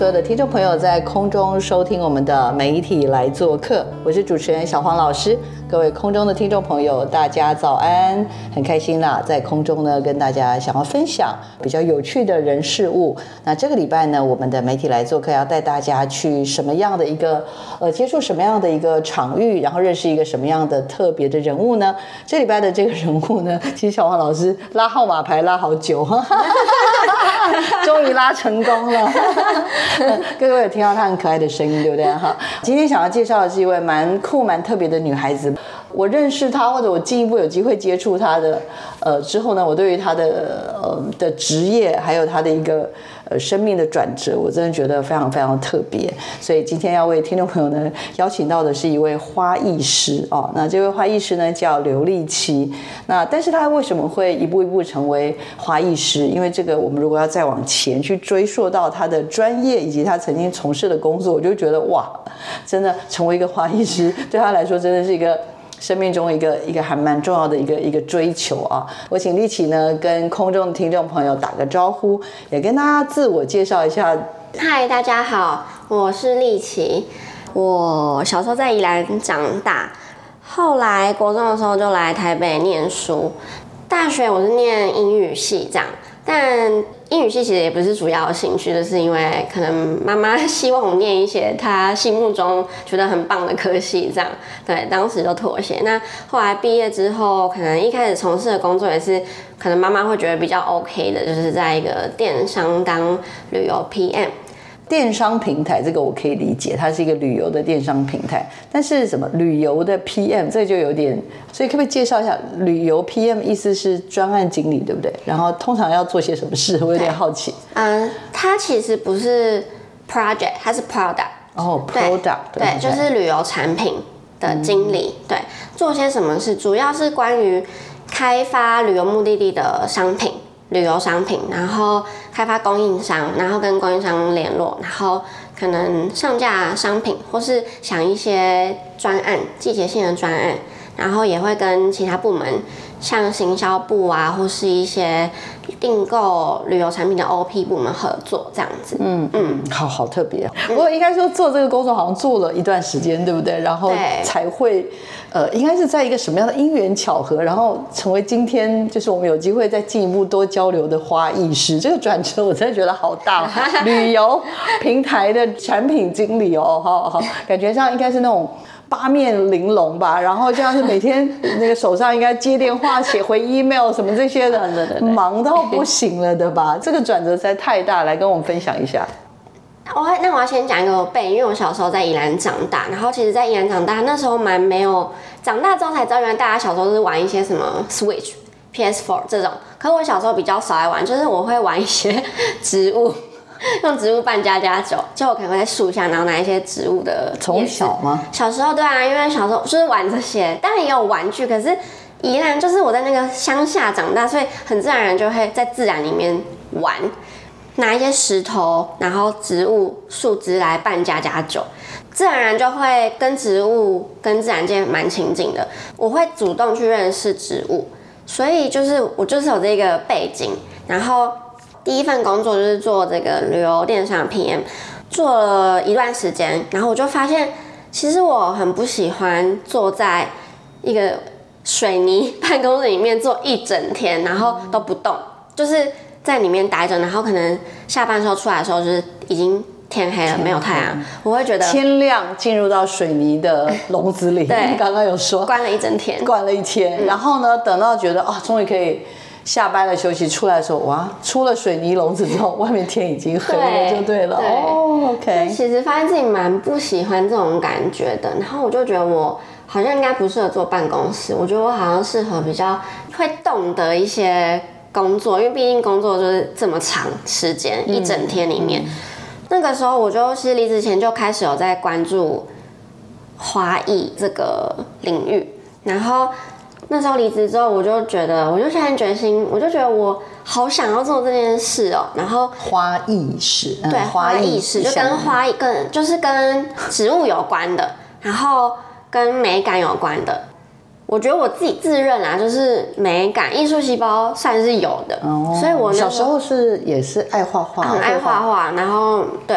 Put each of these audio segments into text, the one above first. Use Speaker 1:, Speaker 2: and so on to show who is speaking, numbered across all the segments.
Speaker 1: 所有的听众朋友在空中收听我们的媒体来做客，我是主持人小黄老师。各位空中的听众朋友，大家早安！很开心啦，在空中呢跟大家想要分享比较有趣的人事物。那这个礼拜呢，我们的媒体来做客要带大家去什么样的一个呃接触什么样的一个场域，然后认识一个什么样的特别的人物呢？这礼拜的这个人物呢，其实小黄老师拉号码牌拉好久，终于拉成功了。各位有听到她很可爱的声音，对不对？哈，今天想要介绍的是一位蛮酷、蛮特别的女孩子。我认识他，或者我进一步有机会接触他的，呃，之后呢，我对于他的呃的职业，还有他的一个呃生命的转折，我真的觉得非常非常特别。所以今天要为听众朋友呢邀请到的是一位花艺师哦。那这位花艺师呢叫刘丽琪。那但是她为什么会一步一步成为花艺师？因为这个我们如果要再往前去追溯到她的专业以及她曾经从事的工作，我就觉得哇，真的成为一个花艺师对她来说真的是一个。生命中一个一个还蛮重要的一个一个追求啊！我请丽琪呢跟空中的听众朋友打个招呼，也跟大家自我介绍一下。
Speaker 2: 嗨，大家好，我是丽琪。我小时候在宜兰长大，后来国中的时候就来台北念书，大学我是念英语系这样。但英语系其实也不是主要兴趣，就是因为可能妈妈希望我念一些她心目中觉得很棒的科系，这样对，当时就妥协。那后来毕业之后，可能一开始从事的工作也是，可能妈妈会觉得比较 OK 的，就是在一个电商当旅游 PM。
Speaker 1: 电商平台这个我可以理解，它是一个旅游的电商平台。但是什么旅游的 PM，这就有点，所以可不可以介绍一下旅游 PM？意思是专案经理，对不对？然后通常要做些什么事？我有点好奇。
Speaker 2: 嗯，它其实不是 project，它是 product。
Speaker 1: 哦，product，
Speaker 2: 对，就是旅游产品的经理。对，做些什么事？主要是关于开发旅游目的地的商品。旅游商品，然后开发供应商，然后跟供应商联络，然后可能上架商品，或是想一些专案、季节性的专案，然后也会跟其他部门，像行销部啊，或是一些订购旅游产品的 OP 部门合作这样子。嗯
Speaker 1: 嗯，好好特别。不过应该说做这个工作好像做了一段时间，对不对？然后才会。呃，应该是在一个什么样的因缘巧合，然后成为今天就是我们有机会再进一步多交流的花艺师。这个转折我真的觉得好大，旅游平台的产品经理哦，好好，感觉上应该是那种八面玲珑吧。然后像是每天那个手上应该接电话、写回 email 什么这些的，忙到不行了的吧？这个转折实在太大，来跟我们分享一下。
Speaker 2: 我那我要先讲一个背，因为我小时候在宜兰长大，然后其实，在宜兰长大那时候蛮没有，长大之后才知道，原来大家小时候是玩一些什么 Switch、PS4 这种，可是我小时候比较少爱玩，就是我会玩一些 植物，用植物扮家家酒，就我可能会在树下，然后拿一些植物的。
Speaker 1: 从小吗？
Speaker 2: 小时候对啊，因为小时候就是玩这些，当然也有玩具，可是宜兰就是我在那个乡下长大，所以很自然而然就会在自然里面玩。拿一些石头，然后植物树枝来拌家家酒，自然而然就会跟植物跟自然界蛮亲近的。我会主动去认识植物，所以就是我就是有这个背景。然后第一份工作就是做这个旅游电商 PM，做了一段时间，然后我就发现，其实我很不喜欢坐在一个水泥办公室里面坐一整天，然后都不动，就是。在里面待着，然后可能下班时候出来的时候就是已经天黑了，没有太阳，我会觉得
Speaker 1: 天亮进入到水泥的笼子里。
Speaker 2: 对，
Speaker 1: 刚刚有说
Speaker 2: 关了一整天，
Speaker 1: 关了一天，然后呢，等到觉得啊，终于可以下班了休息，出来的时候，哇，出了水泥笼子之后，外面天已经黑了，就对了。哦，OK。
Speaker 2: 其实发现自己蛮不喜欢这种感觉的，然后我就觉得我。好像应该不适合做办公室，我觉得我好像适合比较会动的一些工作，因为毕竟工作就是这么长时间，一整天里面。那个时候我就其实离职前就开始有在关注花艺这个领域，然后那时候离职之后，我就觉得我就下定决心，我就觉得我好想要做这件事哦、然后
Speaker 1: 花艺师，嗯
Speaker 2: 对，花艺师就跟花艺跟就是跟植物有关的，然后跟美感有关的。我觉得我自己自认啊，就是美感艺术细胞算是有的，
Speaker 1: 哦
Speaker 2: 所以我
Speaker 1: 小时候是也是爱画画，
Speaker 2: 很爱
Speaker 1: 会
Speaker 2: 画画，然后对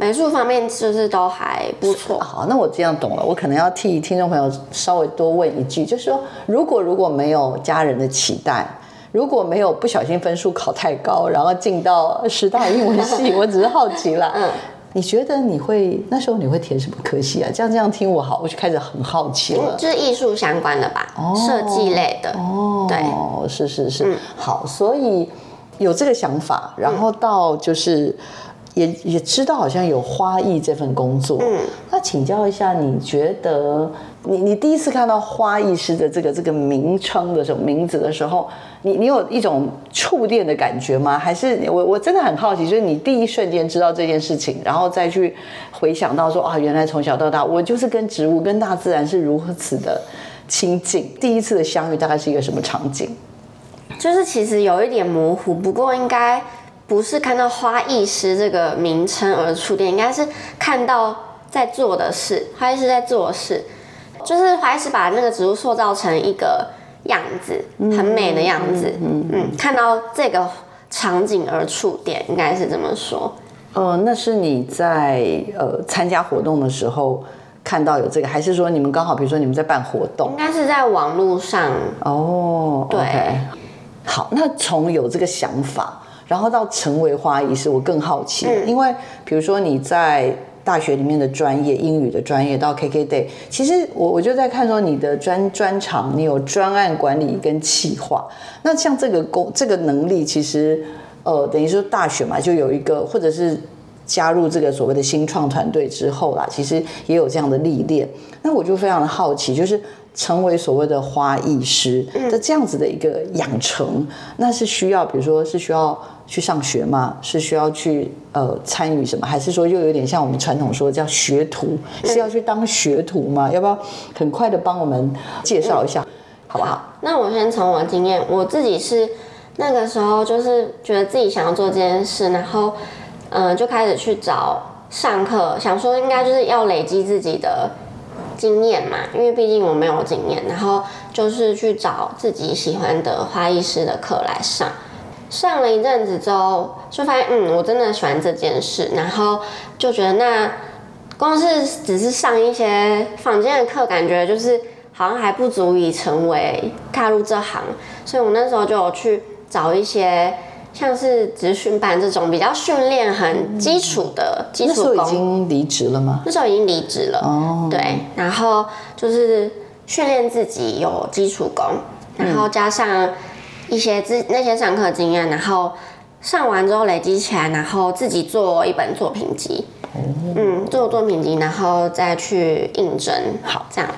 Speaker 2: 美术方面就是都还不错。
Speaker 1: 好，那我这样懂了。我可能要替听众朋友稍微多问一句，就是说，如果如果没有家人的期待，如果没有不小心分数考太高，然后进到师大英文系，我只是好奇啦。
Speaker 2: 嗯
Speaker 1: 你觉得你会那时候你会填什么科系啊？这样这样听我好，我就开始很好奇了。
Speaker 2: 就是艺术相关的吧，哦设计类的。
Speaker 1: 哦，
Speaker 2: 对，
Speaker 1: 是是是，好，所以有这个想法，然后到就是也也知道好像有花艺这份工作，嗯，那请教一下，你觉得你你第一次看到花艺师的这个这个名称的时候，名字的时候，你你有一种触电的感觉吗？还是我我真的很好奇，就是你第一瞬间知道这件事情，然后再去回想到说啊，原来从小到大我就是跟植物跟大自然是如此的亲近。第一次的相遇大概是一个什么场景？
Speaker 2: 就是其实有一点模糊，不过应该不是看到花艺师这个名称而触电，应该是看到在做的事，花艺师在做的事，就是花艺师把那个植物塑造成一个样子，很美的样子，嗯看到这个场景而触电，应该是这么说。
Speaker 1: 呃，那是你在呃参加活动的时候看到有这个，还是说你们刚好比如说你们在办活动？
Speaker 2: 应？该是在网络上，
Speaker 1: 哦，
Speaker 2: 对。
Speaker 1: 好，那从有这个想法，然后到成为花艺师，我更好奇了，因为比如说你在大学里面的专业英语的专业到 KK Day，其实我我就在看说你的专专长，你有专案管理跟企划，那像这个工这个能力，其实呃等于说大学嘛就有一个或者是。加入这个所谓的新创团队之后啦，其实也有这样的历练。那我就非常的好奇，就是成为所谓的花艺师的这样子的一个养成，那是需要，比如说是需要去上学吗？是需要去呃参与什么？还是说又有点像我们传统说叫学徒，是要去当学徒吗？要不要很快的帮我们介绍一下，好不好？
Speaker 2: 那我先从我的经验，我自己是那个时候就是觉得自己想要做这件事，然后嗯、就开始去找上课，想说应该就是要累积自己的经验嘛，因为毕竟我没有经验，然后就是去找自己喜欢的花艺师的课来上。上了一阵子之后，就发现嗯，我真的喜欢这件事，然后就觉得那光是只是上一些坊间的课，感觉就是好像还不足以成为踏入这行，所以我那时候就有去找一些像是职训班这种比较训练很基础的基
Speaker 1: 那时候已。经离职了吗？
Speaker 2: 那时候已经离职了，
Speaker 1: 哦
Speaker 2: 对，然后就是训练自己有基础功，然后加上一些自那些上课经验，然后上完之后累积起来，然后自己做一本作品集，嗯，做作品集，然后再去应征，
Speaker 1: 好
Speaker 2: 这样。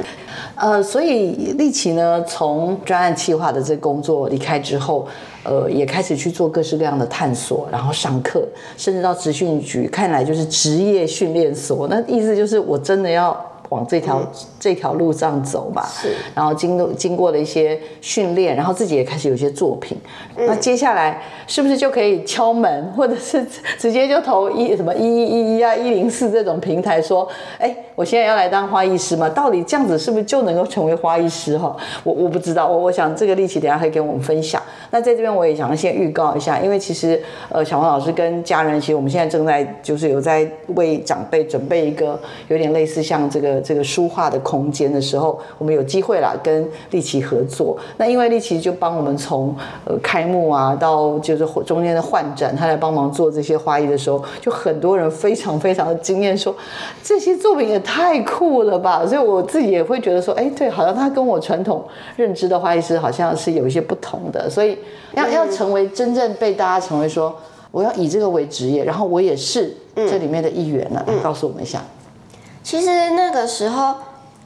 Speaker 1: 呃，所以丽琪呢，从专案企划的这工作离开之后，呃，也开始去做各式各样的探索，然后上课，甚至到职训局，看来就是职业训练所。那意思就是我真的要往这条、这条路上走吧。
Speaker 2: 是。
Speaker 1: 然后经过经过了一些训练，然后自己也开始有一些作品。那接下来是不是就可以敲门，或者是直接就投一什么一一一一啊一零四这种平台说，哎，我现在要来当花艺师吗？到底这样子是不是就能够成为花艺师哈？我我不知道，我我想这个力气等一下会跟我们分享。那在这边我也想先预告一下，因为其实呃小黄老师跟家人，其实我们现在正在就是有在为长辈准备一个有点类似像这个这个书画的空间的时候，我们有机会啦跟丽琪合作。那因为丽琪就帮我们从呃开幕啊到就是中间的换展，他来帮忙做这些花艺的时候，就很多人非常非常的惊艳，说这些作品也太酷了吧！所以我自己也会觉得说，哎，对，好像他跟我传统认知的花艺师好像是有一些不同的，所以要要成为真正被大家成为说。我要以这个为职业，然后我也是这里面的一员了。嗯告诉我们一下，
Speaker 2: 其实那个时候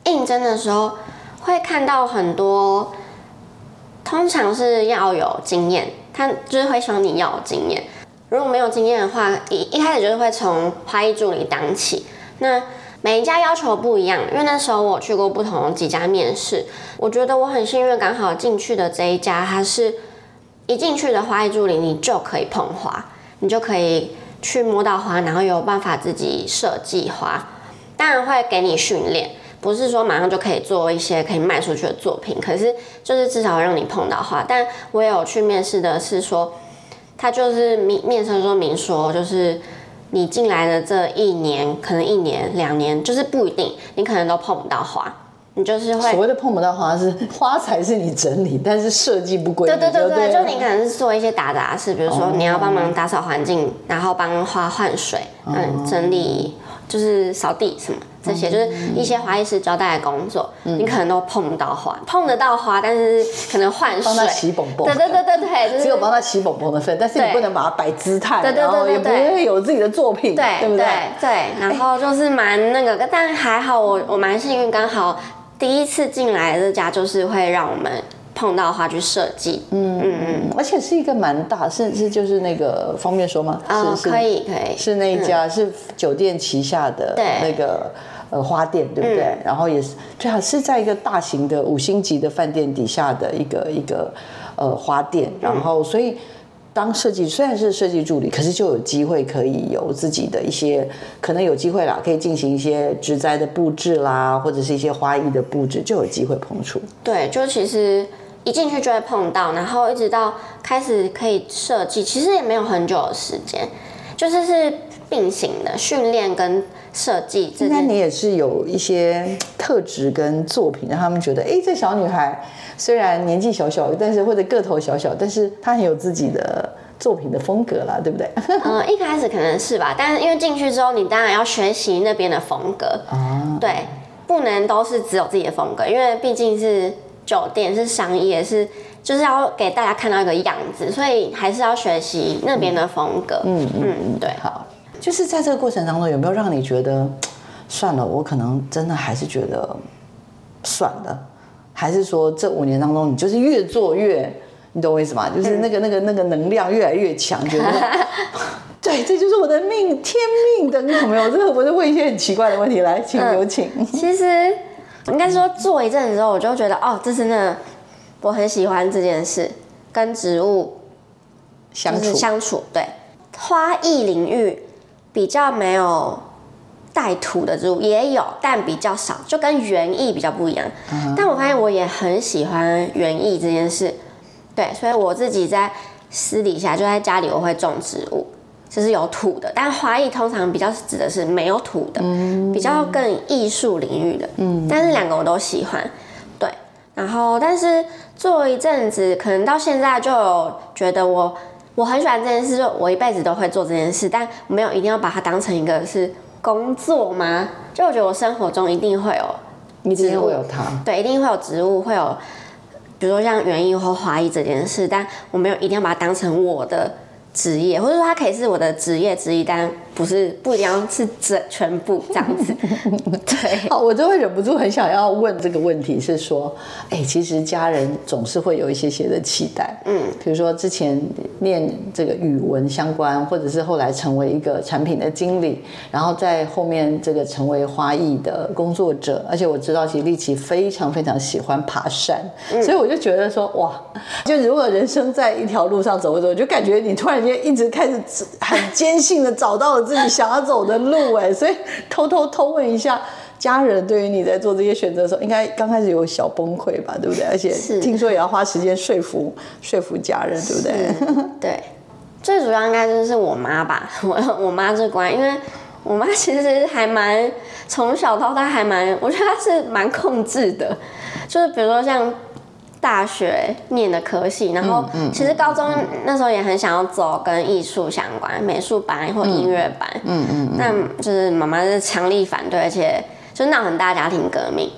Speaker 2: 应征的时候会看到很多，通常是要有经验，他就是会希望你要有经验。如果没有经验的话，一一开始就是会从花艺助理当起。那每一家要求不一样，因为那时候我去过不同几家面试，我觉得我很幸运，刚好进去的这一家，它是一进去的花艺助理，你就可以碰花，你就可以去摸到花，然后有办法自己设计花。当然会给你训练，不是说马上就可以做一些可以卖出去的作品，可是就是至少让你碰到花。但我有去面试的是说，他就是面面试说明说，就是你进来的这一年，可能一年两年，就是不一定，你可能都碰不到花，你就是会
Speaker 1: 所谓的碰不到花是花材是你整理，但是设计不规
Speaker 2: 对对对，对，就你可能是做一些打杂事，比如说你要帮忙打扫环境，然后帮花换水，嗯，整理就是扫地什么这些，就是一些花艺师交代的工作，你可能都碰不到花，碰得到花，但是可能换水，
Speaker 1: 帮他洗蹦蹦
Speaker 2: 对对对对对，就是
Speaker 1: 只有帮他洗蹦蹦的份，但是你不能把它摆姿态，
Speaker 2: 对对对
Speaker 1: 然后也不会有自己的作品，
Speaker 2: 对
Speaker 1: 对不对？
Speaker 2: 对，然后就是蛮那个，但还好我我蛮幸运，刚好第一次进来的这家就是会让我们碰到的话去设计，嗯嗯嗯，
Speaker 1: 而且是一个蛮大，是是就是那个方便说吗？
Speaker 2: 哦
Speaker 1: 是是
Speaker 2: 可以可以
Speaker 1: 是那一家、是酒店旗下的
Speaker 2: 对
Speaker 1: 那个呃花店，对不对？
Speaker 2: 嗯
Speaker 1: 然后也是最好，是在一个大型的五星级的饭店底下的一个一个呃花店，
Speaker 2: 嗯
Speaker 1: 然后所以。当设计虽然是设计助理，可是就有机会可以有自己的一些，可能有机会啦，可以进行一些植栽的布置啦，或者是一些花艺的布置，就有机会碰触。
Speaker 2: 对，就其实一进去就会碰到，然后一直到开始可以设计，其实也没有很久的时间，就是是并行的训练跟设计这件。
Speaker 1: 应该你也是有一些特质跟作品，让他们觉得，哎，这小女孩虽然年纪小小，但是或者个头小小，但是她很有自己的作品的风格啦，对不对？
Speaker 2: 嗯，一开始可能是吧，但是因为进去之后，你当然要学习那边的风格，
Speaker 1: 啊，
Speaker 2: 对，不能都是只有自己的风格，因为毕竟是酒店，是商业，是就是要给大家看到一个样子，所以还是要学习那边的风格。嗯嗯，对。
Speaker 1: 好，就是在这个过程当中，有没有让你觉得，算了，我可能真的还是觉得算了，还是说这五年当中，你就是越做越，你懂我意思吗？就是那个那个那个能量越来越强，觉得。对，这就是我的命，天命的，有没有？这个我就问一些很奇怪的问题，来，请有请。
Speaker 2: 其实应该说做一阵子之后，我就觉得哦，这真的我很喜欢这件事，跟植物
Speaker 1: 相处，
Speaker 2: 相处。对，花艺领域比较没有带土的植物，也有，但比较少，就跟园艺比较不一样。但我发现我也很喜欢园艺这件事，对，所以我自己在私底下就在家里我会种植物。就是有土的，但花艺通常比较指的是没有土的，比较更艺术领域的。嗯，但是两个我都喜欢，对。然后，但是做一阵子，可能到现在就有觉得我我很喜欢这件事，就我一辈子都会做这件事，但没有一定要把它当成一个是工作吗？就我觉得我生活中一定会有
Speaker 1: 一定会有它。
Speaker 2: 对，一定会有植物，会有，比如说像园艺或花艺这件事，但我没有一定要把它当成我的职业，或者说它可以是我的职业之一，但不是不一定要是整全部这样子。对，
Speaker 1: 好，我就会忍不住很想要问这个问题，是说，哎，其实家人总是会有一些些的期待，嗯，比如说之前念这个语文相关，或者是后来成为一个产品的经理，然后在后面这个成为花艺的工作者，而且我知道其实丽琪非常非常喜欢爬山，所以我就觉得说，哇，就如果人生在一条路上走一走，就感觉你突然间一直开始很坚信的找到了自己想要走的路，哎，所以偷偷偷问一下。家人对于你在做这些选择的时候，应该刚开始有小崩溃吧，对不对？而且听说也要花时间说服说服家人，对不对？
Speaker 2: 对，最主要应该就是我妈吧，我我妈这关，因为我妈其实还蛮从小到大还蛮，我觉得她是蛮控制的，就是比如说像大学念的科系，然后其实高中那时候也很想要走跟艺术相关，美术班或音乐班，嗯嗯，但就是妈妈是强力反对，而且。就闹很大家庭革命，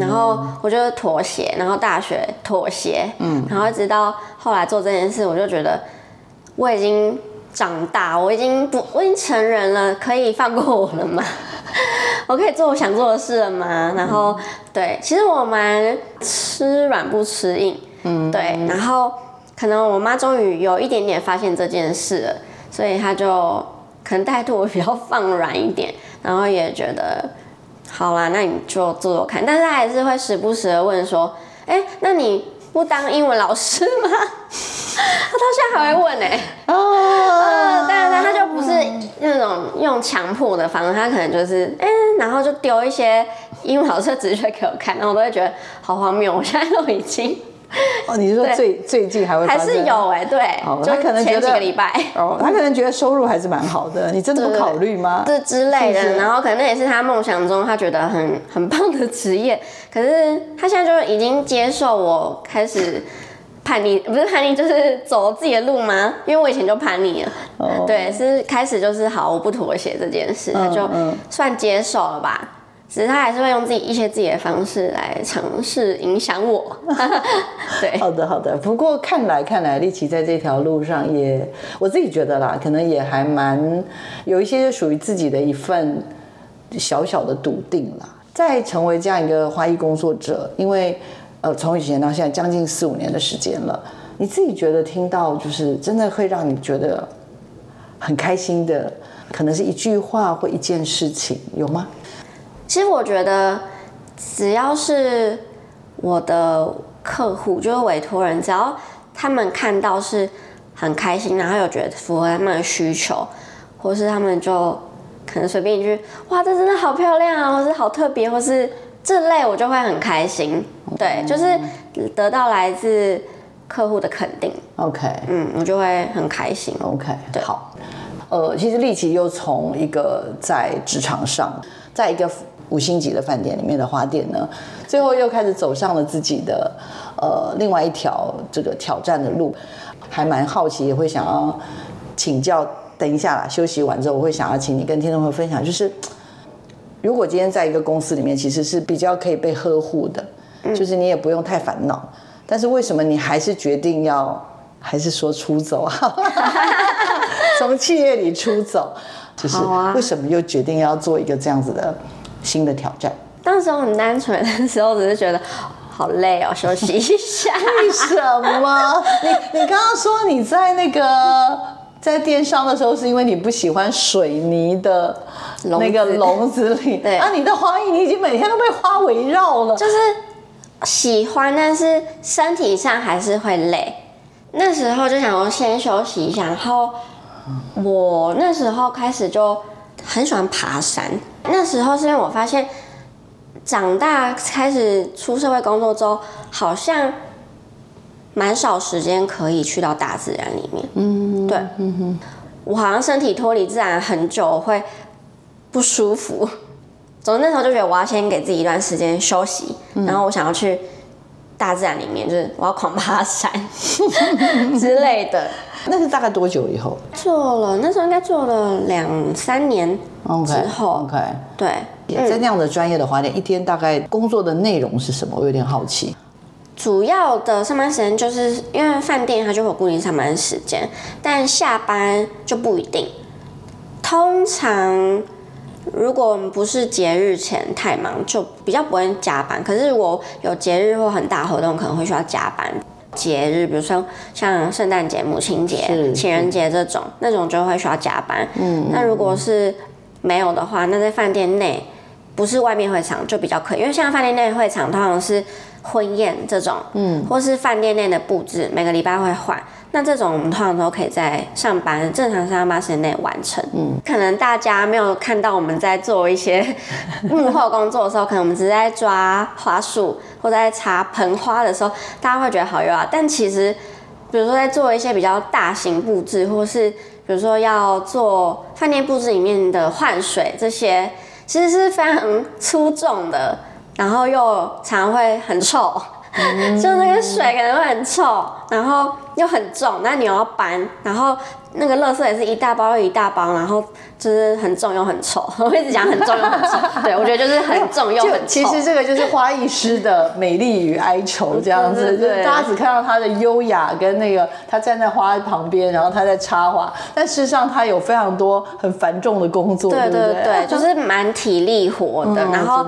Speaker 2: 然后我就妥协，然后大学妥协，嗯，然后直到后来做这件事，我就觉得我已经长大，我已经不，我已经成人了，可以放过我了吗？我可以做我想做的事了吗？然后对，其实我蛮吃软不吃硬，嗯，对，然后可能我妈终于有一点点发现这件事了，所以她就可能态度比较放软一点，然后也觉得好啦，那你就做做看，但是她还是会时不时的问说，哎、那你不当英文老师吗？她到现在还会问呢、
Speaker 1: 哦，
Speaker 2: 呃，但是他就不是那种用强迫的方式，他可能就是哎、然后就丢一些英文老师的直觉给我看，然后我都会觉得好荒谬。我现在都已经
Speaker 1: 哦，你是说最最近还会
Speaker 2: 还是有哎、对，
Speaker 1: 哦，
Speaker 2: 就
Speaker 1: 他可能
Speaker 2: 前几
Speaker 1: 得
Speaker 2: 个礼拜。
Speaker 1: 哦，他可能觉得收入还是蛮好的，你真的不考虑吗？
Speaker 2: 这之类的，
Speaker 1: 是是
Speaker 2: 然后可能那也是他梦想中他觉得很很棒的职业，可是他现在就已经接受我开始叛逆，不是叛逆，就是走自己的路吗？因为我以前就叛逆了，
Speaker 1: 哦
Speaker 2: 对，是开始就是好，我不妥协这件事，他就
Speaker 1: 嗯
Speaker 2: 算接受了吧。只是他还是会用自己一些自己的方式来尝试影响我，对，
Speaker 1: 好的，好的。不过看来看来，丽奇在这条路上也，我自己觉得啦，可能也还蛮有一些属于自己的一份小小的笃定啦。在成为这样一个花艺工作者，因为呃，从以前到现在将近四五年的时间了，你自己觉得听到就是真的会让你觉得很开心的，可能是一句话或一件事情，有吗？
Speaker 2: 其实我觉得，只要是我的客户，就是委托人，只要他们看到是很开心，然后有觉得符合他们的需求，或是他们就可能随便一句“哇，这真的好漂亮啊”，或是好特别，或是这类，我就会很开心。对，就是得到来自客户的肯定
Speaker 1: ，OK，
Speaker 2: 嗯，我就会很开心。
Speaker 1: OK，
Speaker 2: 对
Speaker 1: 好。呃，其实丽琪又从一个在职场上，在一个五星级的饭店里面的花店呢，最后又开始走上了自己的呃另外一条这个挑战的路，还蛮好奇，也会想要请教。等一下啦，休息完之后，我会想要请你跟听众朋友分享，就是如果今天在一个公司里面，其实是比较可以被呵护的，就是你也不用太烦恼。但是为什么你还是决定要，还是说出走啊？从企业里出走，就是为什么又决定要做一个这样子的新的挑战？
Speaker 2: 当时我很单纯的时候，只是觉得好累哦，休息一下。
Speaker 1: 为什么？你你刚刚说你在那个在电商的时候，是因为你不喜欢水泥的
Speaker 2: 笼子
Speaker 1: 那个笼子里，
Speaker 2: 对
Speaker 1: 啊，你的花艺你已经每天都被花围绕了，
Speaker 2: 就是喜欢，但是身体上还是会累。那时候就想说先休息一下，然后我那时候开始就很喜欢爬山。那时候是因为我发现长大开始出社会工作之后，好像蛮少时间可以去到大自然里面。嗯，对，嗯哼，我好像身体脱离自然很久会不舒服。总之那时候就觉得我要先给自己一段时间休息，然后我想要去大自然里面，就是我要狂爬山 之类的。
Speaker 1: 那是大概多久以后
Speaker 2: 做了那时候应该做了两三年之后
Speaker 1: OK，
Speaker 2: 对，
Speaker 1: 在那样的专业的花店，一天大概工作的内容是什么？我有点好奇。
Speaker 2: 主要的上班时间就是因为饭店它就会有固定上班时间，但下班就不一定。通常如果不是节日前太忙，就比较不会加班。可是如果有节日或很大活动，可能会需要加班。节日，比如说像圣诞节、母亲节、情人节这种，那种就会需要加班。嗯，那如果是没有的话，那在饭店内不是外面会场就比较可以，因为像饭店内会场通常是婚宴这种，嗯，或是饭店内的布置，每个礼拜会换。那这种我们通常都可以在上班正常上班时间内完成。嗯，可能大家没有看到我们在做一些 幕后工作的时候，可能我们只是在抓花束或者在插盆花的时候，大家会觉得好优雅，但其实比如说在做一些比较大型布置，或是比如说要做饭店布置里面的换水这些，其实是非常粗重的，然后又常常会很臭，就那个水可能会很臭，然后又很重，那你又要搬，然后那个垃圾也是一大包又一大包，然后就是很重又很臭。我一直讲很重又很臭，对我觉得就是很重又很臭。
Speaker 1: 其实这个就是花艺师的美丽与哀愁这样子，就是大家只看到他的优雅跟那个他站在花旁边，然后他在插花，但事实上他有非常多很繁重的工作，对
Speaker 2: 对对，就是蛮体力活的。然后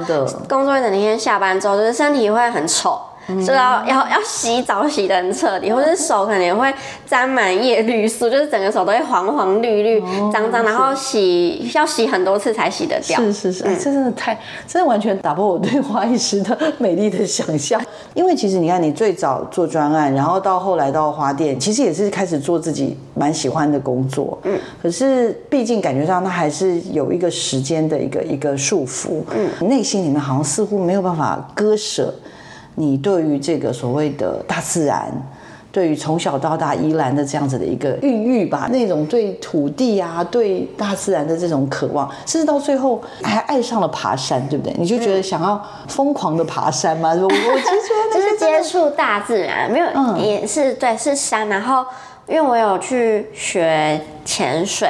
Speaker 2: 工作一整天下班之后，就是身体会很臭。就要要要洗澡洗的很彻底，或者手可能会沾满叶绿素，就是整个手都会黄黄绿绿脏脏，然后洗要洗很多次才洗得掉。
Speaker 1: 是是是，这真的太，真的完全打破我对花艺师的 美丽的想象。因为其实你看，你最早做专案，然后到后来到花店，其实也是开始做自己蛮喜欢的工作。嗯。可是毕竟感觉上，它还是有一个时间的一个一个束缚。嗯。内心里面好像似乎没有办法割舍。你对于这个所谓的大自然，对于从小到大依然的这样子的一个孕育吧，那种对土地啊、对大自然的这种渴望，甚至到最后还爱上了爬山，对不对？你就觉得想要疯狂的爬山吗？我我其实
Speaker 2: 就是接触大自然，没有，也是对，是山。然后因为我有去学潜水，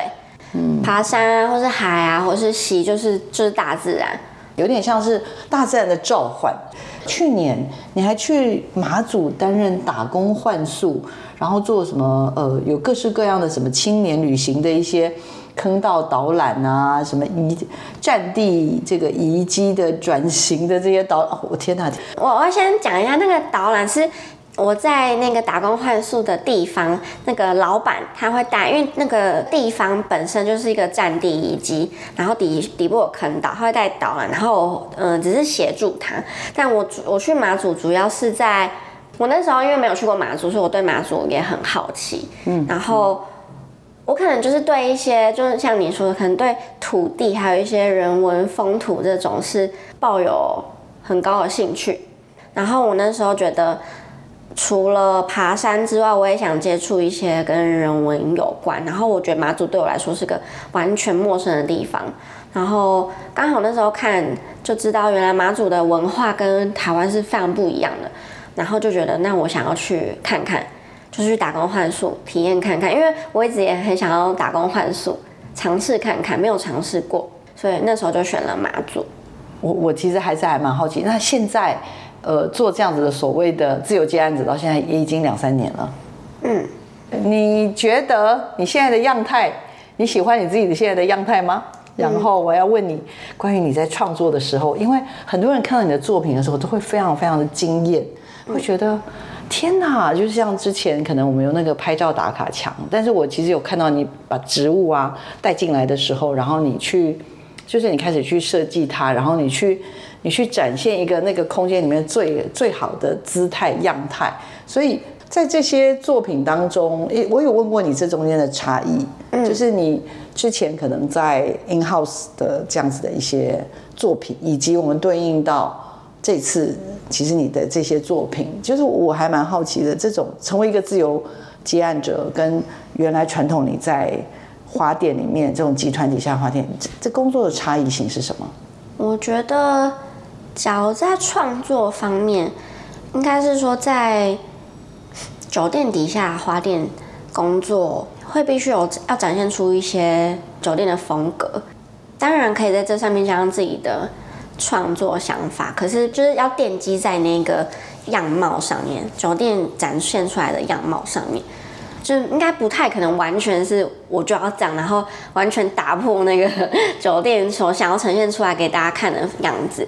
Speaker 2: 嗯，爬山啊，或是海啊，或是溪，就是就是大自然，
Speaker 1: 有点像是大自然的召唤。去年你还去马祖担任打工换宿，然后做什么？呃，有各式各样的什么青年旅行的一些坑道导览啊，什么遗占地这个遗迹的转型的这些导，我天哪！
Speaker 2: 我我先讲一下那个导览是。我在那个打工换宿的地方，那个老板他会带，因为那个地方本身就是一个战地遗迹，然后底底部有坑道，他会带导览，然后嗯，只是协助他。但我我去马祖主要是在，我那时候因为没有去过马祖，所以我对马祖也很好奇。嗯，然后我可能就是对一些，就是像你说的，可能对土地还有一些人文风土这种是抱有很高的兴趣。然后我那时候觉得。除了爬山之外，我也想接触一些跟人文有关。然后我觉得马祖对我来说是个完全陌生的地方。然后刚好那时候看就知道，原来马祖的文化跟台湾是非常不一样的。然后就觉得，那我想要去看看，就是去打工换宿体验看看。因为我一直也很想要打工换宿，尝试看看，没有尝试过，所以那时候就选了马祖。
Speaker 1: 我我其实还是还蛮好奇，那现在。呃，做这样子的所谓的自由接案子，到现在也已经两三年了。嗯，你觉得你现在的样态，你喜欢你自己的现在的样态吗？然后我要问你，关于你在创作的时候，因为很多人看到你的作品的时候，都会非常非常的惊艳，会觉得天哪，就是像之前可能我们有那个拍照打卡墙，但是我其实有看到你把植物啊带进来的时候，然后你去，就是你开始去设计它，然后你去。你去展现一个那个空间里面最最好的姿态样态，所以在这些作品当中，诶，我有问过你这中间的差异，嗯，就是你之前可能在 in house 的这样子的一些作品，以及我们对应到这次，其实你的这些作品，就是我还蛮好奇的，这种成为一个自由接案者，跟原来传统你在花店里面这种集团底下花店，这这工作的差异性是什么？
Speaker 2: 我觉得。假如在创作方面，应该是说在酒店底下花店工作，会必须有要展现出一些酒店的风格。当然可以在这上面加上自己的创作想法，可是就是要奠基在那个样貌上面，酒店展现出来的样貌上面，就应该不太可能完全是我就要这样，然后完全打破那个酒店所想要呈现出来给大家看的样子。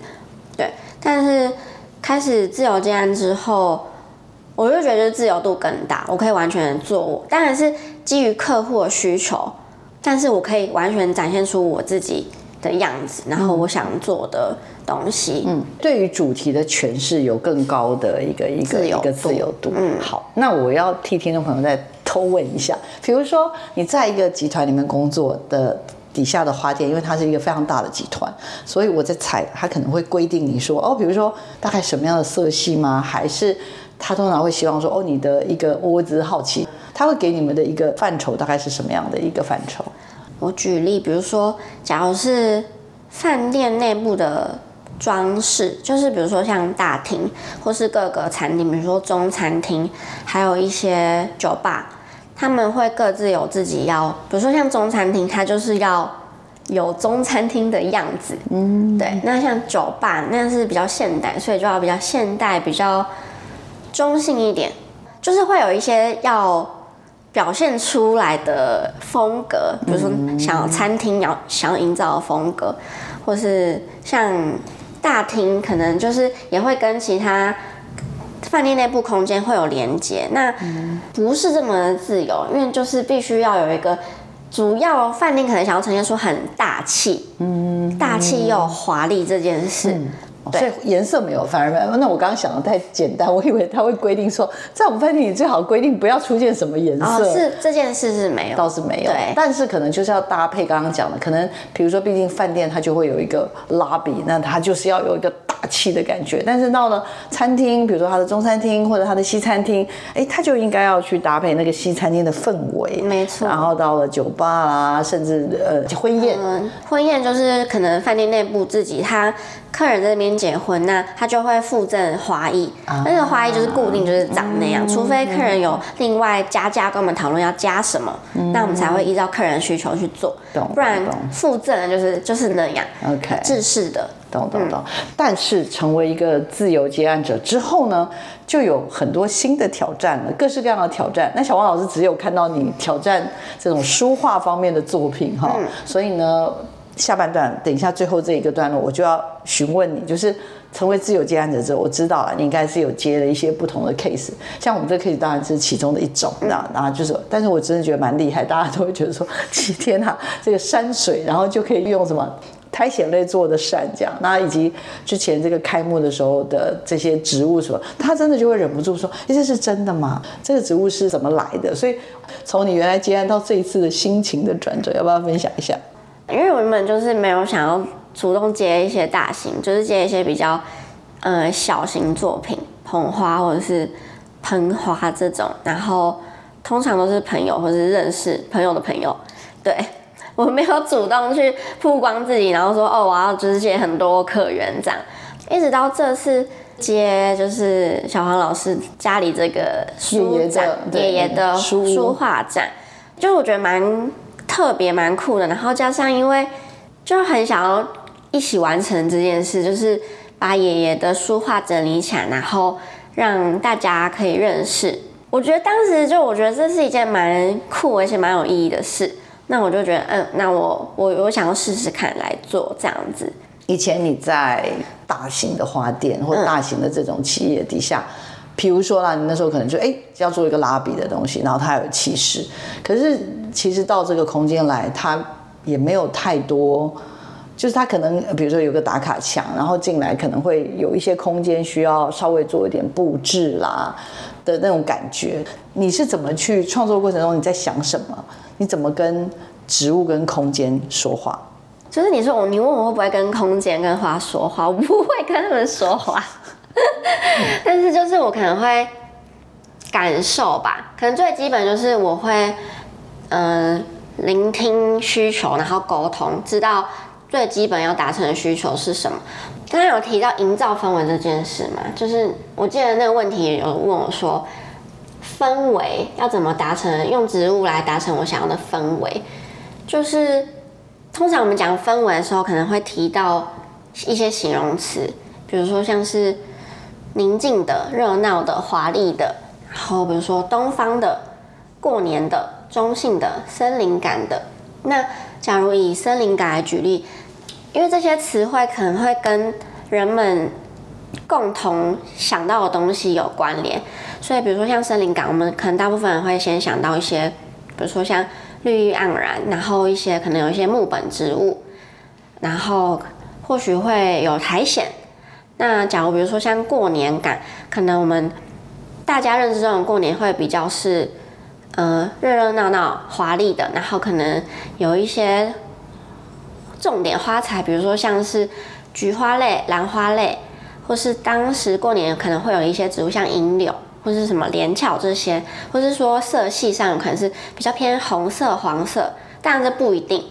Speaker 2: 对，但是开始自由接案之后，我就觉得自由度更大，我可以完全做我，当然是基于客户的需求，但是我可以完全展现出我自己的样子，然后我想做的东西。嗯，
Speaker 1: 对于主题的诠释有更高的一个一个一个自由度。嗯，好，那我要替听众朋友再偷问一下，比如说你在一个集团里面工作的。底下的花店，因为它是一个非常大的集团，所以我在猜，他可能会规定你说，哦，比如说大概什么样的色系吗？还是他通常会希望说，哦，你的一个，我只是好奇，他会给你们的一个范畴大概是什么样的一个范畴？
Speaker 2: 我举例，比如说，假如是饭店内部的装饰，就是比如说像大厅，或是各个餐厅，比如说中餐厅，还有一些酒吧，他们会各自有自己要，比如说像中餐厅，它就是要有中餐厅的样子，嗯，对。那像酒吧，那是比较现代，所以就要比较现代，比较中性一点，就是会有一些要表现出来的风格，比如说想要餐厅要想要营造的风格，或是像大厅，可能就是也会跟其他饭店内部空间会有连接，那不是这么的自由，因为就是必须要有一个主要饭店可能想要呈现出很大气，嗯，大气又华丽这件事。
Speaker 1: 所以颜色没有，反而没有。那我刚刚想的太简单，我以为他会规定说，在我们饭店里最好规定不要出现什么颜色。
Speaker 2: 是这件事是没有，
Speaker 1: 倒是没有。
Speaker 2: 对，
Speaker 1: 但是可能就是要搭配刚刚讲的，可能比如说，毕竟饭店它就会有一个 lobby，那它就是要有一个大气的感觉。但是到了餐厅，比如说他的中餐厅或者他的西餐厅，哎，他就应该要去搭配那个西餐厅的氛围。
Speaker 2: 没错。
Speaker 1: 然后到了酒吧啦，甚至呃婚宴，
Speaker 2: 婚宴就是可能饭店内部自己他。客人在那边结婚，那他就会附赠花艺，那个花艺就是固定，就是长那样。除非客人有另外加价跟我们讨论要加什么，那我们才会依照客人需求去做。不然附赠的就是就是那样。
Speaker 1: OK，
Speaker 2: 制式的。
Speaker 1: 懂懂懂。但是成为一个自由接案者之后呢，就有很多新的挑战了，各式各样的挑战。那小王老师只有看到你挑战这种书画方面的作品哈，所以呢。下半段，等一下最后这一个段落，我就要询问你，就是成为自由接案者之后，我知道了，你应该是有接了一些不同的 case，像我们这个 case 当然是其中的一种，那然后就是，但是我真的觉得蛮厉害，大家都会觉得说，天哪，这个山水，然后就可以用什么苔藓类做的扇这样，那以及之前这个开幕的时候的这些植物什么，他真的就会忍不住说，哎，这是真的吗？这个植物是怎么来的？所以从你原来接案到这一次的心情的转折，要不要分享一下？
Speaker 2: 因为我原本就是没有想要主动接一些大型，就是接一些比较呃小型作品，捧花或者是喷花这种，然后通常都是朋友或者是认识朋友的朋友。对我没有主动去曝光自己，然后说哦我要就是接很多客源这样，一直到这次接就是小黄老师家里这个书展，爷爷的书画展，就我觉得蛮。特别蛮酷的，然后加上因为就很想要一起完成这件事，就是把爷爷的书画整理起来，然后让大家可以认识。我觉得当时就我觉得这是一件蛮酷而且蛮有意义的事。那我就觉得，嗯，那我我我想要试试看来做这样子。
Speaker 1: 以前你在大型的花店或大型的这种企业底下。比如说啦，你那时候可能就哎要做一个拉比的东西，然后它有气势。可是其实到这个空间来，它也没有太多，就是它可能比如说有个打卡墙，然后进来可能会有一些空间需要稍微做一点布置啦的那种感觉。你是怎么去创作过程中你在想什么？你怎么跟植物跟空间说话？
Speaker 2: 就是你说我，你问我会不会跟空间跟花说话？我不会跟他们说话。但是就是我可能会感受吧，可能最基本就是我会嗯聆听需求，然后沟通，知道最基本要达成的需求是什么。刚刚有提到营造氛围这件事嘛，就是我记得那个问题有问我说，氛围要怎么达成？用植物来达成我想要的氛围，就是通常我们讲氛围的时候，可能会提到一些形容词，比如说像是。宁静的、热闹的、华丽的，然后比如说东方的、过年的、中性的、森林感的。那假如以森林感来举例，因为这些词汇可能会跟人们共同想到的东西有关联，所以比如说像森林感，我们可能大部分人会先想到一些，比如说像绿意盎然，然后一些可能有一些木本植物，然后或许会有苔藓。那假如比如说像过年感，可能我们大家认知中的过年会比较是，呃，热热闹闹、华丽的，然后可能有一些重点花材，比如说像是菊花类、兰花类，或是当时过年可能会有一些植物，像银柳或是什么莲翘这些，或是说色系上可能是比较偏红色、黄色，当然这不一定。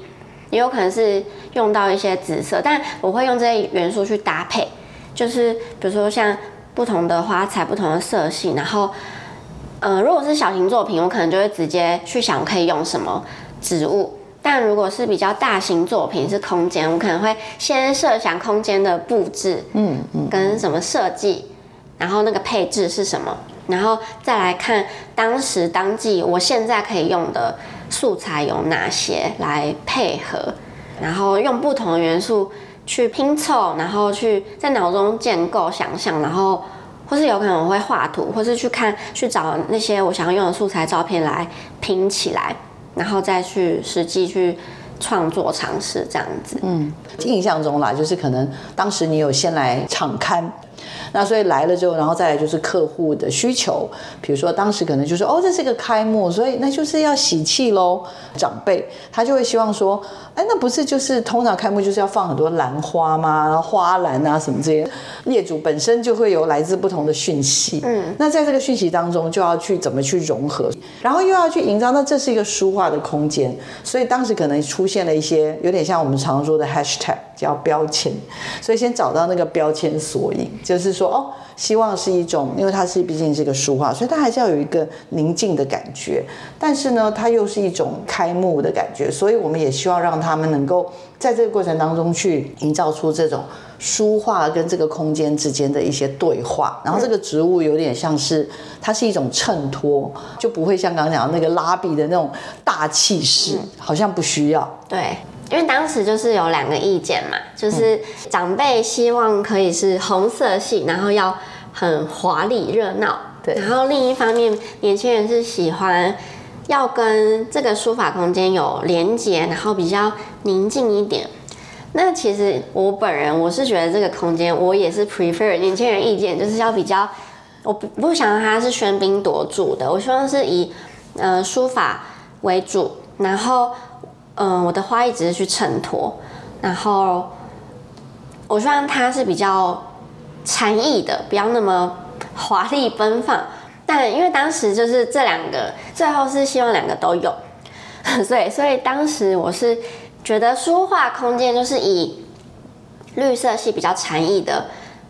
Speaker 2: 也有可能是用到一些紫色，但我会用这些元素去搭配，就是比如说像不同的花材、不同的色系，然后，呃，如果是小型作品，我可能就会直接去想可以用什么植物。但如果是比较大型作品，是空间，我可能会先设想空间的布置，嗯嗯，跟什么设计，然后那个配置是什么，然后再来看当时当季我现在可以用的素材有哪些来配合，然后用不同的元素去拼凑，然后去在脑中建构想象，然后或是有可能我会画图，或是去看去找那些我想要用的素材照片来拼起来。然后再去实际去创作尝试这样子，
Speaker 1: 嗯，印象中啦，就是可能当时你有先来场刊。那所以来了之后，然后再来就是客户的需求，比如说当时可能就是哦，这是一个开幕，所以那就是要喜气喽。长辈他就会希望说，哎，那不是就是通常开幕就是要放很多兰花吗？然后花篮啊什么这些，业主本身就会有来自不同的讯息。嗯，那在这个讯息当中就要去怎么去融合，然后又要去营造，那这是一个书画的空间，所以当时可能出现了一些有点像我们常说的 hashtag。叫标签，所以先找到那个标签索引，就是说哦，希望是一种，因为它是毕竟是一个书画，所以它还是要有一个宁静的感觉，但是呢，它又是一种开幕的感觉，所以我们也希望让他们能够在这个过程当中去营造出这种书画跟这个空间之间的一些对话，然后这个植物有点像是它是一种衬托，就不会像刚刚讲那个拉比的那种大气势，好像不需要，
Speaker 2: 对。因为当时就是有两个意见嘛，就是长辈希望可以是红色系，然后要很华丽热闹，对。然后另一方面，年轻人是喜欢要跟这个书法空间有连接，然后比较宁静一点。那其实我本人我是觉得这个空间，我也是 prefer 年轻人意见，就是要比较，我不不想让它是喧宾夺主的，我希望是以呃书法为主，然后。嗯，我的花一直是去衬托，然后我希望它是比较禅意的，不要那么华丽奔放。但因为当时就是这两个，最后是希望两个都有，所以所以当时我是觉得书画空间就是以绿色系比较禅意的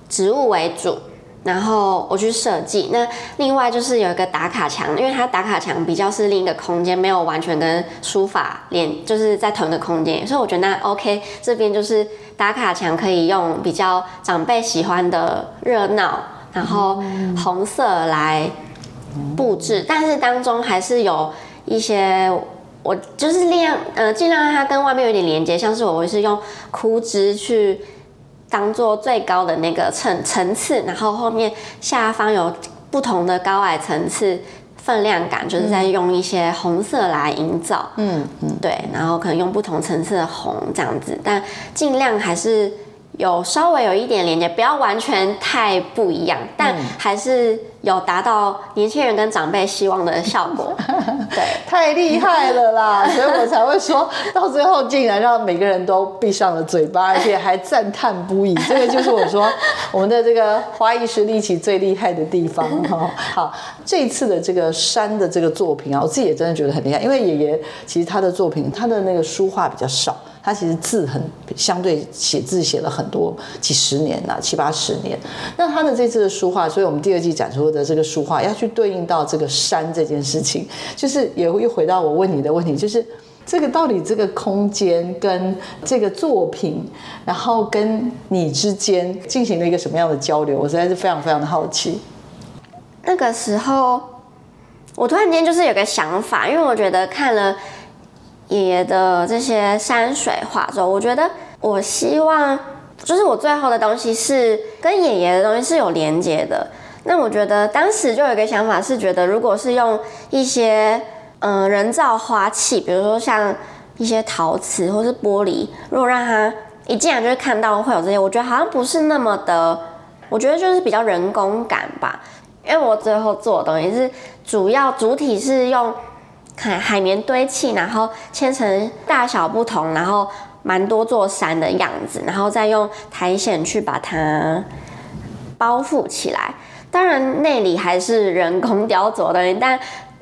Speaker 2: 植物为主。然后我去设计，那另外就是有一个打卡墙，因为它打卡墙比较是另一个空间，没有完全跟书法连，就是在同一个空间，所以我觉得那 OK，这边就是打卡墙可以用比较长辈喜欢的热闹，然后红色来布置，但是当中还是有一些我就是尽量呃尽量让它跟外面有点连接，像是我会是用枯枝去。当做最高的那个层层次，然后后面下方有不同的高矮层次分量感，就是在用一些红色来营造。嗯嗯，对，然后可能用不同层次的红这样子，但尽量还是。有稍微有一点连接，不要完全太不一样，但还是有达到年轻人跟长辈希望的效果。对，
Speaker 1: 太厉害了啦！所以我才会说到最后，竟然让每个人都闭上了嘴巴，而且还赞叹不已。这个就是我说 我们的这个花艺师力气最厉害的地方哈。好，这次的这个山的这个作品啊，我自己也真的觉得很厉害，因为爷爷其实他的作品，他的那个书画比较少。他其实字很相对写字写了很多几十年了七八十年，那他的这次的书画，所以我们第二季展出的这个书画要去对应到这个山这件事情，就是也又回到我问你的问题，就是这个到底这个空间跟这个作品，然后跟你之间进行了一个什么样的交流？我实在是非常非常的好奇。
Speaker 2: 那个时候，我突然间就是有个想法，因为我觉得看了。爷爷的这些山水画作，我觉得我希望就是我最后的东西是跟爷爷的东西是有连接的。那我觉得当时就有一个想法是觉得，如果是用一些嗯人造花器，比如说像一些陶瓷或是玻璃，如果让他一进来就会看到会有这些，我觉得好像不是那么的，我觉得就是比较人工感吧。因为我最后做的东西是主要主体是用。海海绵堆砌，然后切成大小不同，然后蛮多座山的样子，然后再用苔藓去把它包覆起来。当然内里还是人工雕琢的，但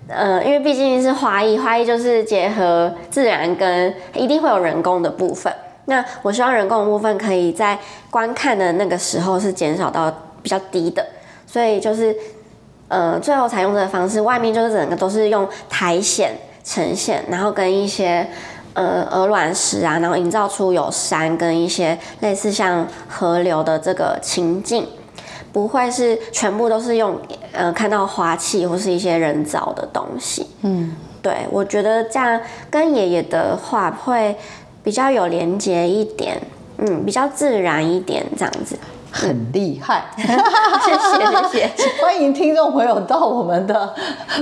Speaker 2: 呃，因为毕竟是花艺，花艺就是结合自然跟一定会有人工的部分。那我希望人工的部分可以在观看的那个时候是减少到比较低的，所以就是呃，最后采用这个方式，外面就是整个都是用苔藓呈现，然后跟一些呃鹅卵石啊，然后营造出有山跟一些类似像河流的这个情境。不会是全部都是用，呃，看到花器或是一些人造的东西。嗯，对，我觉得这样跟爷爷的话会比较有连接一点，嗯，比较自然一点这样子。
Speaker 1: 很厉害，
Speaker 2: 谢 谢谢谢。
Speaker 1: 欢迎听众朋友到我们的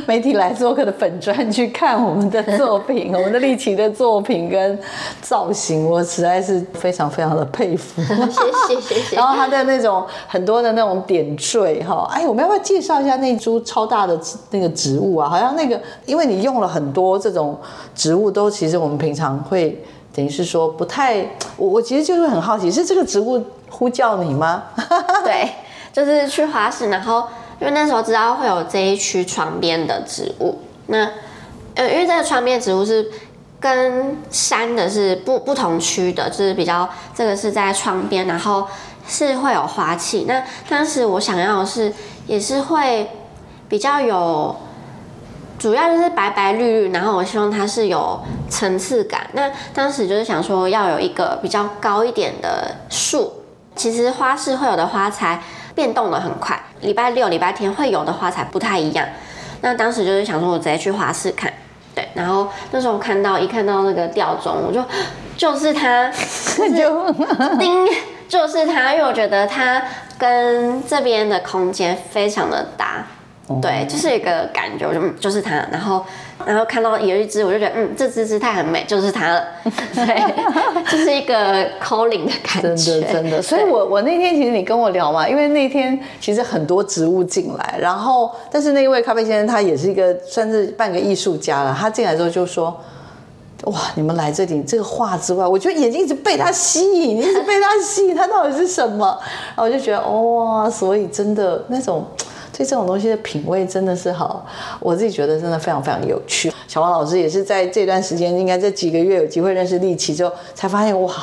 Speaker 1: 媒体来做客的粉专去看我们的作品，我们的丽奇的作品跟造型，我实在是非常非常的佩服。
Speaker 2: 谢谢谢谢。
Speaker 1: 然后他的那种很多的那种点缀哈，哎，我们要不要介绍一下那株超大的那个植物啊？好像那个，因为你用了很多这种植物，都其实我们平常会等于是说不太，我我其实就是很好奇，是这个植物。呼叫你吗？
Speaker 2: 对，就是去花市，然后因为那时候知道会有这一区窗边的植物，那呃，因为这个窗边植物是跟山的是不不同区的，就是比较这个是在窗边，然后是会有花器。那当时我想要的是也是会比较有，主要就是白白绿绿，然后我希望它是有层次感。那当时就是想说要有一个比较高一点的树。其实花市会有的花材变动的很快，礼拜六、礼拜天会有的花材不太一样。那当时就是想说，我直接去花市看，对。然后那时候看到一看到那个吊钟，我就就是它，就叮，就是它，因为我觉得它跟这边的空间非常的搭。对，就是一个感觉，我就嗯，就是它。然后，然后看到有一只，我就觉得嗯，这只姿态很美，就是它了。对，就是一个 calling 的感
Speaker 1: 觉。真的，真的。所以我我那天其实你跟我聊嘛，因为那天其实很多植物进来，然后但是那一位咖啡先生他也是一个算是半个艺术家了。他进来之后就说：“哇，你们来这里这个画之外，我觉得眼睛一直被他吸引，一直被他吸引，他到底是什么？”然后我就觉得哇，所以真的那种。所以这种东西的品味真的是好，我自己觉得真的非常非常有趣。小王老师也是在这段时间，应该这几个月有机会认识丽奇之后，才发现哇，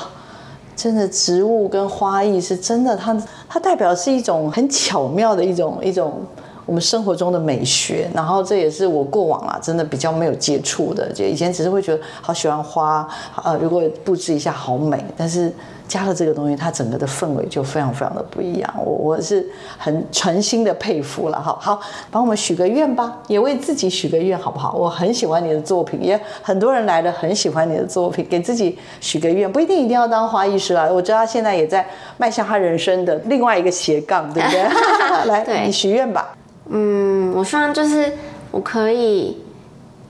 Speaker 1: 真的植物跟花艺是真的，它它代表是一种很巧妙的一种一种我们生活中的美学。然后这也是我过往啊，真的比较没有接触的，就以前只是会觉得好喜欢花，呃，如果布置一下好美，但是。加了这个东西，它整个的氛围就非常非常的不一样。我我是很诚心的佩服了哈。好，帮我们许个愿吧，也为自己许个愿好不好？我很喜欢你的作品，也很多人来了很喜欢你的作品，给自己许个愿，不一定一定要当花艺师啦。我知道他现在也在迈向他人生的另外一个斜杠，对不对？来，你许愿吧。
Speaker 2: 嗯，我希望就是我可以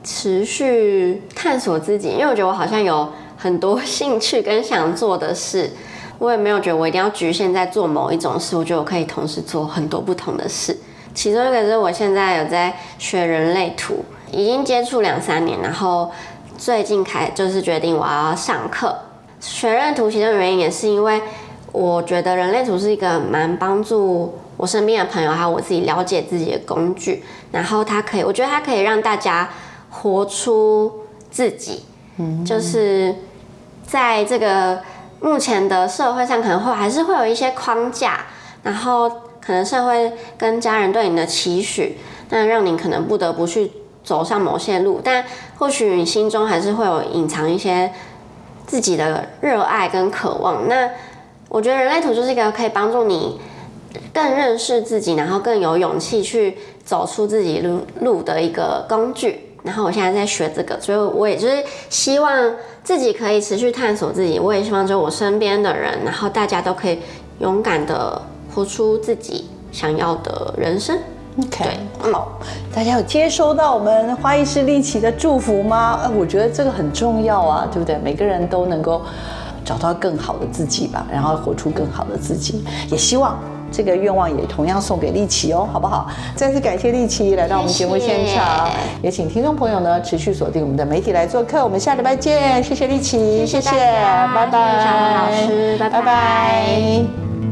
Speaker 2: 持续探索自己，因为我觉得我好像有。很多兴趣跟想做的事，我也没有觉得我一定要局限在做某一种事。我觉得我可以同时做很多不同的事。其中一个是我现在有在学人类图，已经接触两三年，然后最近开就是决定我要上课学人类图。其中原因也是因为我觉得人类图是一个蛮帮助我身边的朋友还有我自己了解自己的工具。然后它可以，我觉得它可以让大家活出自己，嗯，就是。在这个目前的社会上，可能会还是会有一些框架，然后可能社会跟家人对你的期许，那让你可能不得不去走上某些路，但或许你心中还是会有隐藏一些自己的热爱跟渴望。那我觉得人类图就是一个可以帮助你更认识自己，然后更有勇气去走出自己路路的一个工具。然后我现在在学这个，所以我也就是希望自己可以持续探索自己。我也希望就我身边的人，然后大家都可以勇敢的活出自己想要的人生。
Speaker 1: OK，好，大家有接收到我们花艺师丽奇的祝福吗？呃，我觉得这个很重要啊，对不对？每个人都能够找到更好的自己吧，然后活出更好的自己。也希望。这个愿望也同样送给丽琪哦，好不好？再次感谢丽琪来到我们节目现场，也请听众朋友呢持续锁定我们的媒体来做客。我们下礼拜见，谢谢丽琪，
Speaker 2: 谢谢，拜拜，
Speaker 1: 小
Speaker 2: 老师，拜拜。